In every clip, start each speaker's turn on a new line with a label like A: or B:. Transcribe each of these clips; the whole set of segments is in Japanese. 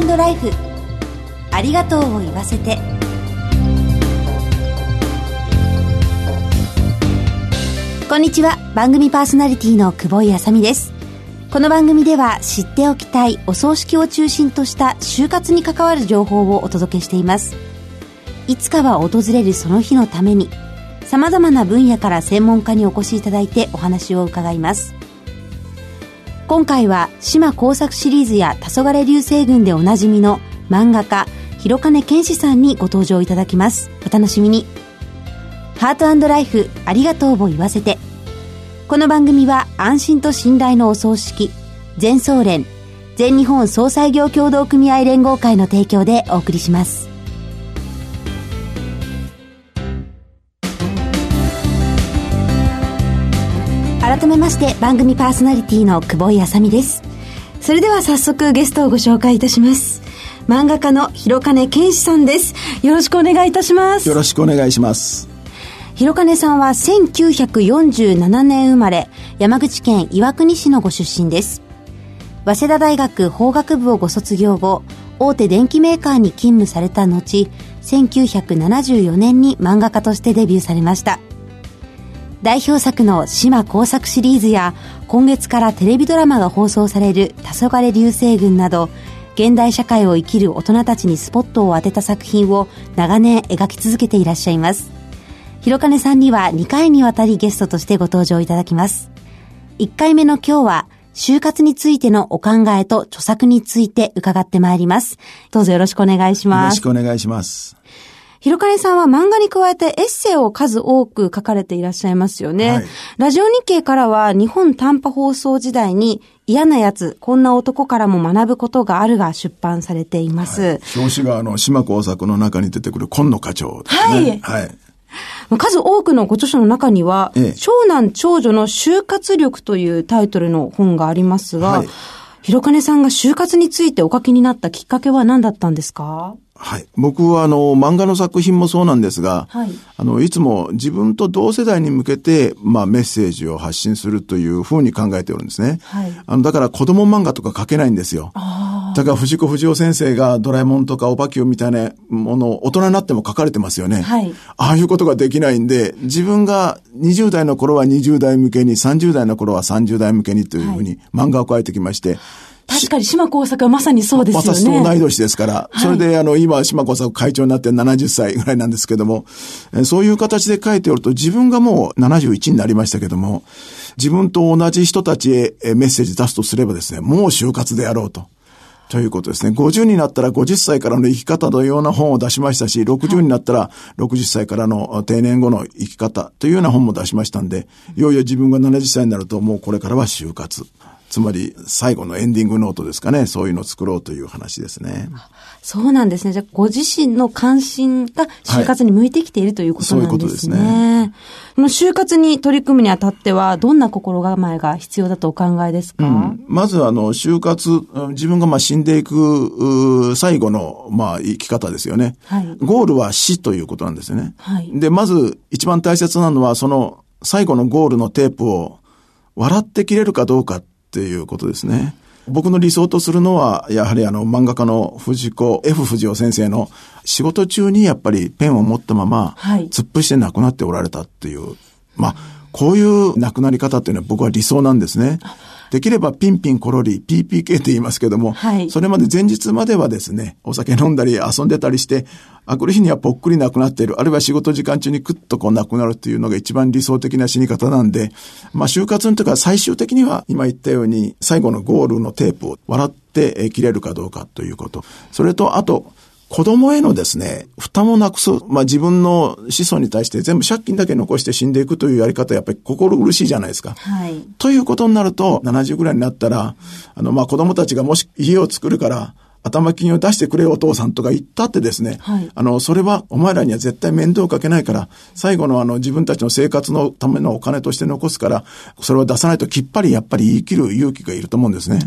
A: トライフ。ありがとうを言わせて。こんにちは。番組パーソナリティの久保井あさみです。この番組では知っておきたいお葬式を中心とした就活に関わる情報をお届けしています。いつかは訪れるその日のために様々な分野から専門家にお越しいただいてお話を伺います。今回は島工作シリーズや黄昏流星群でおなじみの漫画家広金健志さんにご登場いただきます。お楽しみに。ハートライフありがとうを言わせて。この番組は安心と信頼のお葬式全総連全日本総裁業協同組合連合会の提供でお送りします。改めまして番組パーソナリティの久保井あさみです。それでは早速ゲストをご紹介いたします。漫画家の広金健志さんです。よろしくお願いいたします。
B: よろしくお願いします。
A: 広金さんは1947年生まれ山口県岩国市のご出身です。早稲田大学法学部をご卒業後大手電機メーカーに勤務された後1974年に漫画家としてデビューされました代表作の島工作シリーズや今月からテレビドラマが放送される黄昏流星群など現代社会を生きる大人たちにスポットを当てた作品を長年描き続けていらっしゃいます。広金さんには2回にわたりゲストとしてご登場いただきます。1回目の今日は就活についてのお考えと著作について伺ってまいります。どうぞよろしくお願いします。
B: よろしくお願いします。
A: 広金さんは漫画に加えてエッセイを数多く書かれていらっしゃいますよね。はい、ラジオ日経からは日本短波放送時代に嫌なやつ、こんな男からも学ぶことがあるが出版されています。はい、
B: 表紙があの、島工作の中に出てくる今野課長ですね。はい。はい
A: 数多くのご著書の中には、ええ、長男長女の就活力というタイトルの本がありますが、はい、広金さんが就活についてお書きになったきっかけは何だったんですか
B: はい。僕はあの、漫画の作品もそうなんですが、はい。あの、いつも自分と同世代に向けて、まあメッセージを発信するというふうに考えておるんですね。はい。あの、だから子供漫画とか書けないんですよ。ああ。だから藤子不二雄先生がドラえもんとかおばきゅうみたいなものを大人になっても書かれてますよね。はい。ああいうことができないんで、自分が20代の頃は20代向けに、30代の頃は30代向けにというふうに漫画を書いてきまして、
A: 確かに島工作はまさにそうですよね。
B: 私と同い年ですから、はい、それであの、今島工作会長になって70歳ぐらいなんですけども、そういう形で書いておると自分がもう71になりましたけども、自分と同じ人たちへメッセージ出すとすればですね、もう就活であろうと。ということですね。50になったら50歳からの生き方のような本を出しましたし、60になったら60歳からの定年後の生き方というような本も出しましたんで、いよいよ自分が70歳になるともうこれからは就活。つまり最後のエンディングノートですかね。そういうのを作ろうという話ですね。
A: そうなんですね。じゃあ、ご自身の関心が就活に向いてきている、はい、ということなんですね。そういうことですね。この就活に取り組むにあたっては、どんな心構えが必要だとお考えですか、うん、
B: まず、あの、就活、自分がまあ死んでいく、最後の、まあ、生き方ですよね。はい。ゴールは死ということなんですよね。はい。で、まず、一番大切なのは、その、最後のゴールのテープを、笑って切れるかどうかっていうことですね。僕の理想とするのは、やはりあの漫画家の藤子 F 不二雄先生の仕事中にやっぱりペンを持ったまま、突っ伏して亡くなっておられたっていう、まあ、こういう亡くなり方っていうのは僕は理想なんですね。できればピンピンコロリ、PPK って言いますけども、はい、それまで前日まではですね、お酒飲んだり遊んでたりして、あくる日にはぽっくり亡くなっている、あるいは仕事時間中にクッとこう亡くなるっていうのが一番理想的な死に方なんで、まあ就活のとか最終的には今言ったように最後のゴールのテープを笑って切れるかどうかということ。それとあと、子供へのですね、負担をなくす、まあ自分の子孫に対して全部借金だけ残して死んでいくというやり方やっぱり心苦しいじゃないですか。はい。ということになると、70ぐらいになったら、あの、まあ子供たちがもし家を作るから、頭金を出してくれお父さんとか言ったってですね、はい、あの、それはお前らには絶対面倒をかけないから、最後のあの自分たちの生活のためのお金として残すから、それを出さないときっぱりやっぱり言い切る勇気がいると思うんですね。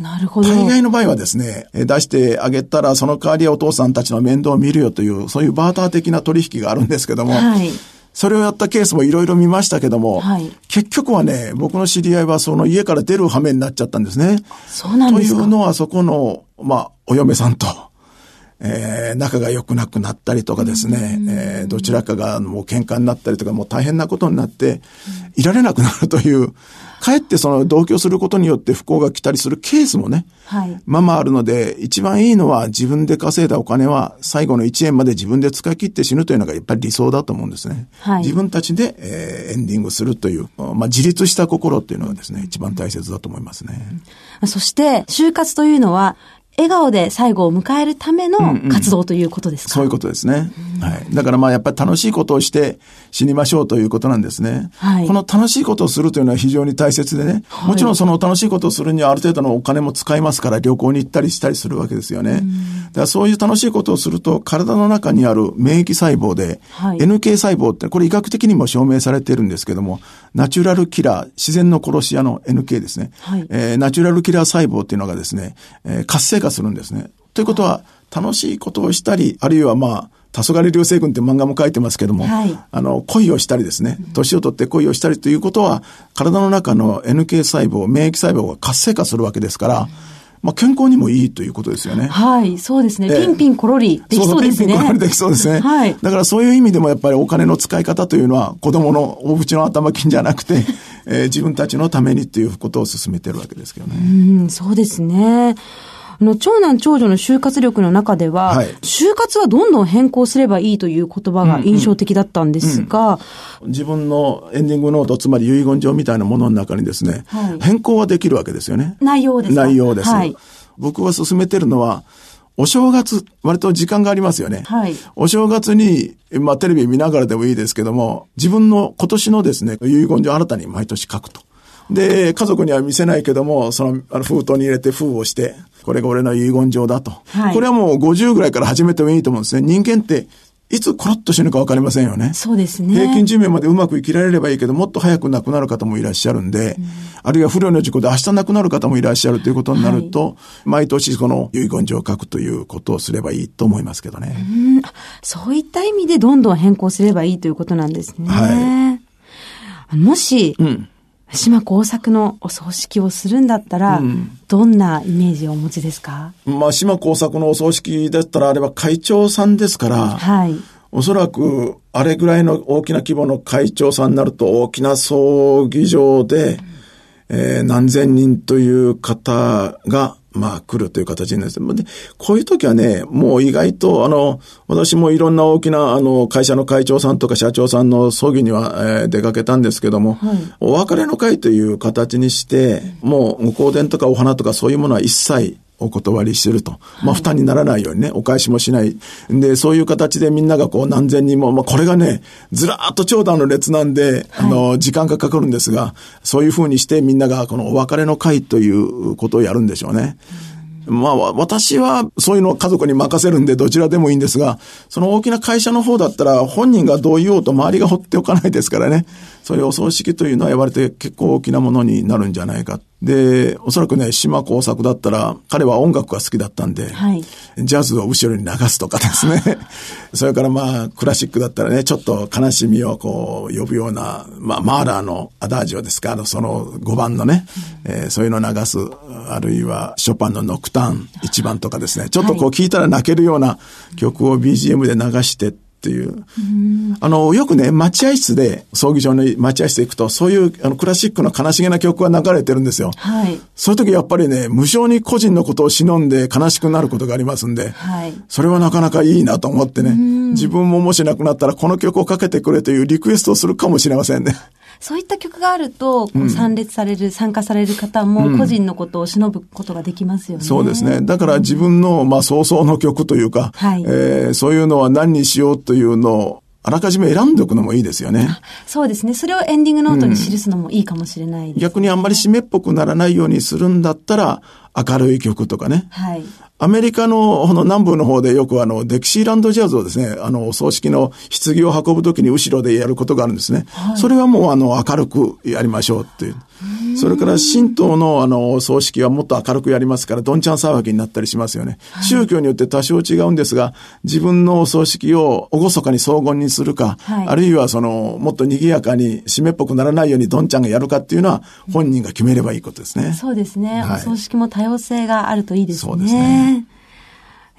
A: なるほど。
B: 大概の場合はですね、出してあげたらその代わりお父さんたちの面倒を見るよという、そういうバーター的な取引があるんですけども、はいそれをやったケースもいろいろ見ましたけども、はい、結局はね、僕の知り合いはその家から出る羽目になっちゃったんですね。
A: そうなんです
B: か。というのはそこの、まあ、お嫁さんと、えー、仲が良くなくなったりとかですね、えー、どちらかがもう喧嘩になったりとか、もう大変なことになって、いられなくなるという、かえってその同居することによって不幸が来たりするケースもね、はい、まあまああるので、一番いいのは自分で稼いだお金は最後の1円まで自分で使い切って死ぬというのがやっぱり理想だと思うんですね。はい、自分たちで、えー、エンディングするという、まあ自立した心っていうのがですね、一番大切だと思いますね。
A: そして、就活というのは、笑顔で最後を迎えるための活動ということですか、
B: うんうん、そういうことですね。はい。だからまあやっぱり楽しいことをして死にましょうということなんですね。はい。この楽しいことをするというのは非常に大切でね。はい、もちろんその楽しいことをするにはある程度のお金も使いますから旅行に行ったりしたりするわけですよね。だからそういう楽しいことをすると体の中にある免疫細胞で、はい、NK 細胞ってこれ医学的にも証明されているんですけども、ナチュラルキラー、自然の殺し屋の NK ですね。はい。えー、ナチュラルキラー細胞っていうのがですね、えー、活性化するんですね。ということは、楽しいことをしたり、あるいはまあ、黄昏流星群って漫画も書いてますけども、はい、あの、恋をしたりですね、年を取って恋をしたりということは、体の中の NK 細胞、免疫細胞が活性化するわけですから、まあ、健康にもいいということですよね。
A: はい、そうですね。ピンピンコロリできそうですね。
B: ピンピンコロリ できそうですね。はい。だからそういう意味でもやっぱりお金の使い方というのは子供のお家の頭金じゃなくて、えー、自分たちのためにっていうことを進めてるわけですけどね。
A: うん、そうですね。あの、長男長女の就活力の中では、はい、就活はどんどん変更すればいいという言葉が印象的だったんですが、
B: うんうん、自分のエンディングノート、つまり遺言状みたいなものの中にですね、はい、変更はできるわけですよね。
A: 内容です
B: 内容です。はい、僕は進めてるのは、お正月、割と時間がありますよね。はい。お正月に、まあテレビ見ながらでもいいですけども、自分の今年のですね、遺言状新たに毎年書くと。で、家族には見せないけども、その、あの封筒に入れて封をして、これが俺の遺言状だと。はい、これはもう50ぐらいから始めてもいいと思うんですね。人間って、いつコロッと死ぬか分かりませんよね。
A: そうですね。
B: 平均寿命までうまく生きられればいいけど、もっと早く亡くなる方もいらっしゃるんで、うん、あるいは不慮の事故で明日亡くなる方もいらっしゃるということになると、はい、毎年この遺言状を書くということをすればいいと思いますけどね。
A: うん、そういった意味でどんどん変更すればいいということなんですね。はい。もし、うん島工作のお葬式をするんだったら、うん、どんなイメージをお持ちですか？
B: まあ、島工作のお葬式だったら、あれは会長さんですから、はい。おそらく、あれぐらいの大きな規模の会長さんになると、大きな葬儀場で、うん、えー、何千人という方が、まあ来るという形になります。で、こういう時はね、もう意外と、あの、私もいろんな大きな、あの、会社の会長さんとか社長さんの葬儀には、えー、出かけたんですけども、はい、お別れの会という形にして、もう、ご香典とかお花とかそういうものは一切お断りしてると。まあ、負担にならないようにね、お返しもしない。で、そういう形でみんながこう何千人も、まあ、これがね、ずらーっと長蛇の列なんで、あの、時間がかかるんですが、そういうふうにしてみんながこのお別れの会ということをやるんでしょうね。まあ、私はそういうのを家族に任せるんでどちらでもいいんですが、その大きな会社の方だったら本人がどう言おうと周りが放っておかないですからね。そういうお葬式というのは言われて結構大きなものになるんじゃないか。で、おそらくね、島工作だったら、彼は音楽が好きだったんで、はい、ジャズを後ろに流すとかですね。それからまあ、クラシックだったらね、ちょっと悲しみをこう、呼ぶような、まあ、マーラーのアダージオですか、その5番のね、うん、えー、そういうのを流す、あるいはショパンのノクターン1番とかですね、ちょっとこう聞いたら泣けるような曲を BGM で流してっていう。あの、よくね、待合室で、葬儀場の待合室で行くと、そういうあのクラシックの悲しげな曲が流れてるんですよ。はい。そういう時やっぱりね、無償に個人のことを忍んで悲しくなることがありますんで、はい。それはなかなかいいなと思ってね、自分ももし亡くなったらこの曲をかけてくれというリクエストをするかもしれませんね。
A: そういった曲があると、こう参列される、うん、参加される方も個人のことを忍ぶことができますよね。
B: そうですね。だから自分の、まあ、早々の曲というか、はい、えー、そういうのは何にしようというのを、あらかじめ選んでおくのもいいですよね。
A: そうですね。それをエンディングノートに記すのもいいかもしれない、ねうん、
B: 逆にあんまり締めっぽくならないようにするんだったら、明るい曲とかね。はい。アメリカの、の南部の方でよくあの、デキシーランドジャズをですね、あの、お葬式の棺を運ぶときに後ろでやることがあるんですね。はい、それはもうあの、明るくやりましょうっていう。うそれから神道のあの、葬式はもっと明るくやりますから、どんちゃん騒ぎになったりしますよね。はい、宗教によって多少違うんですが、自分のお葬式を厳かに荘厳にするか、はい、あるいはその、もっと賑やかに締めっぽくならないようにどんちゃんがやるかっていうのは、本人が決めればいいことですね。
A: そうですね。お葬式も多様性があるといいですね。そうですね。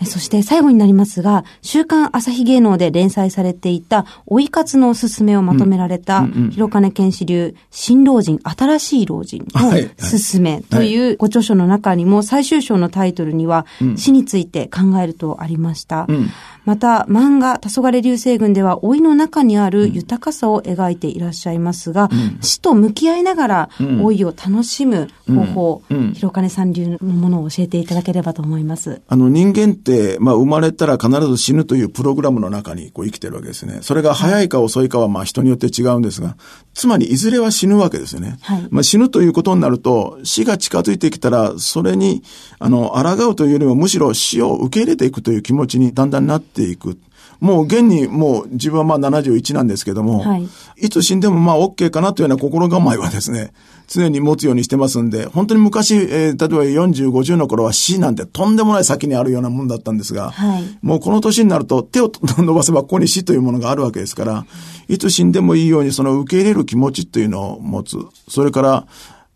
A: そして最後になりますが、週刊朝日芸能で連載されていた、追い活のおすすめをまとめられた、広金健志流、新老人、新しい老人のすすめというご著書の中にも、最終章のタイトルには、死について考えるとありました。うん。また、漫画、黄昏流星群では、老いの中にある豊かさを描いていらっしゃいますが、うん、死と向き合いながら、老いを楽しむ方法、うん、広金さん流のものを教えていただければと思います。
B: あの、人間まあ、生まれたら必ず死ぬというプログラムの中にこう生きてるわけですね。それが早いか遅いかは、まあ、人によって違うんですが、つまり、いずれは死ぬわけですよね。はい、まあ、死ぬということになると、死が近づいてきたら、それに、あの、抗うというよりも、むしろ死を受け入れていくという気持ちにだんだんなっていく。もう現にもう自分はまあ71なんですけども、はい、いつ死んでもまあ OK かなというような心構えはですね、常に持つようにしてますんで、本当に昔、えー、例えば40、50の頃は死なんてとんでもない先にあるようなもんだったんですが、はい、もうこの年になると手を伸ばせばここに死というものがあるわけですから、いつ死んでもいいようにその受け入れる気持ちというのを持つ。それから、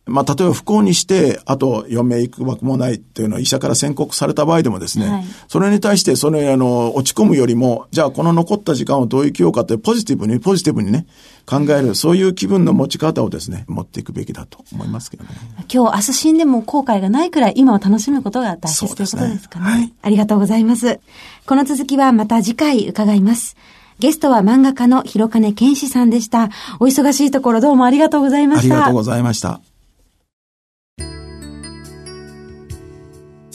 B: まあ、例えば不幸にして、あと余命いくばくもないっていうのは医者から宣告された場合でもですね、はい、それに対して、それ、あの、落ち込むよりも、じゃあこの残った時間をどう生きようかってポジティブに、ポジティブにね、考える、そういう気分の持ち方をですね、持っていくべきだと思いますけどね。
A: 今日、明日死んでも後悔がないくらい、今を楽しむことが大切ということですかね。はい、ありがとうございます。この続きはまた次回伺います。ゲストは漫画家の広金健志さんでした。お忙しいところどうもありがとうございました。
B: ありがとうございました。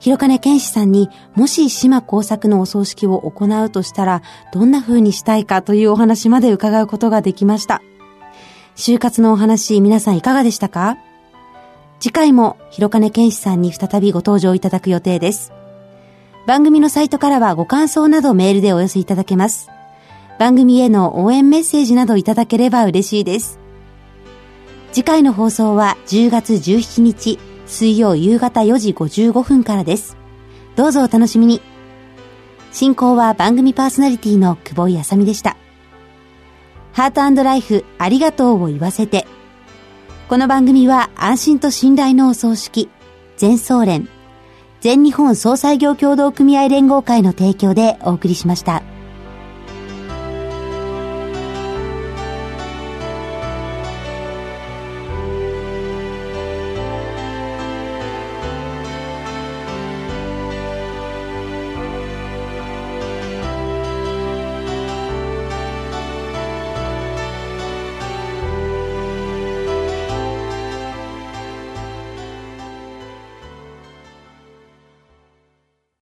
A: 広金健志さんにもし島工作のお葬式を行うとしたらどんな風にしたいかというお話まで伺うことができました。就活のお話皆さんいかがでしたか？次回も広金健志さんに再びご登場いただく予定です。番組のサイトからはご感想などメールでお寄せいただけます。番組への応援メッセージなどいただければ嬉しいです。次回の放送は10月17日水曜夕方4時55分からです。どうぞお楽しみに。進行は番組パーソナリティの久保井あさみでした。ハートライフありがとうを言わせて。この番組は安心と信頼のお葬式、全総連、全日本総裁業協同組合連合会の提供でお送りしました。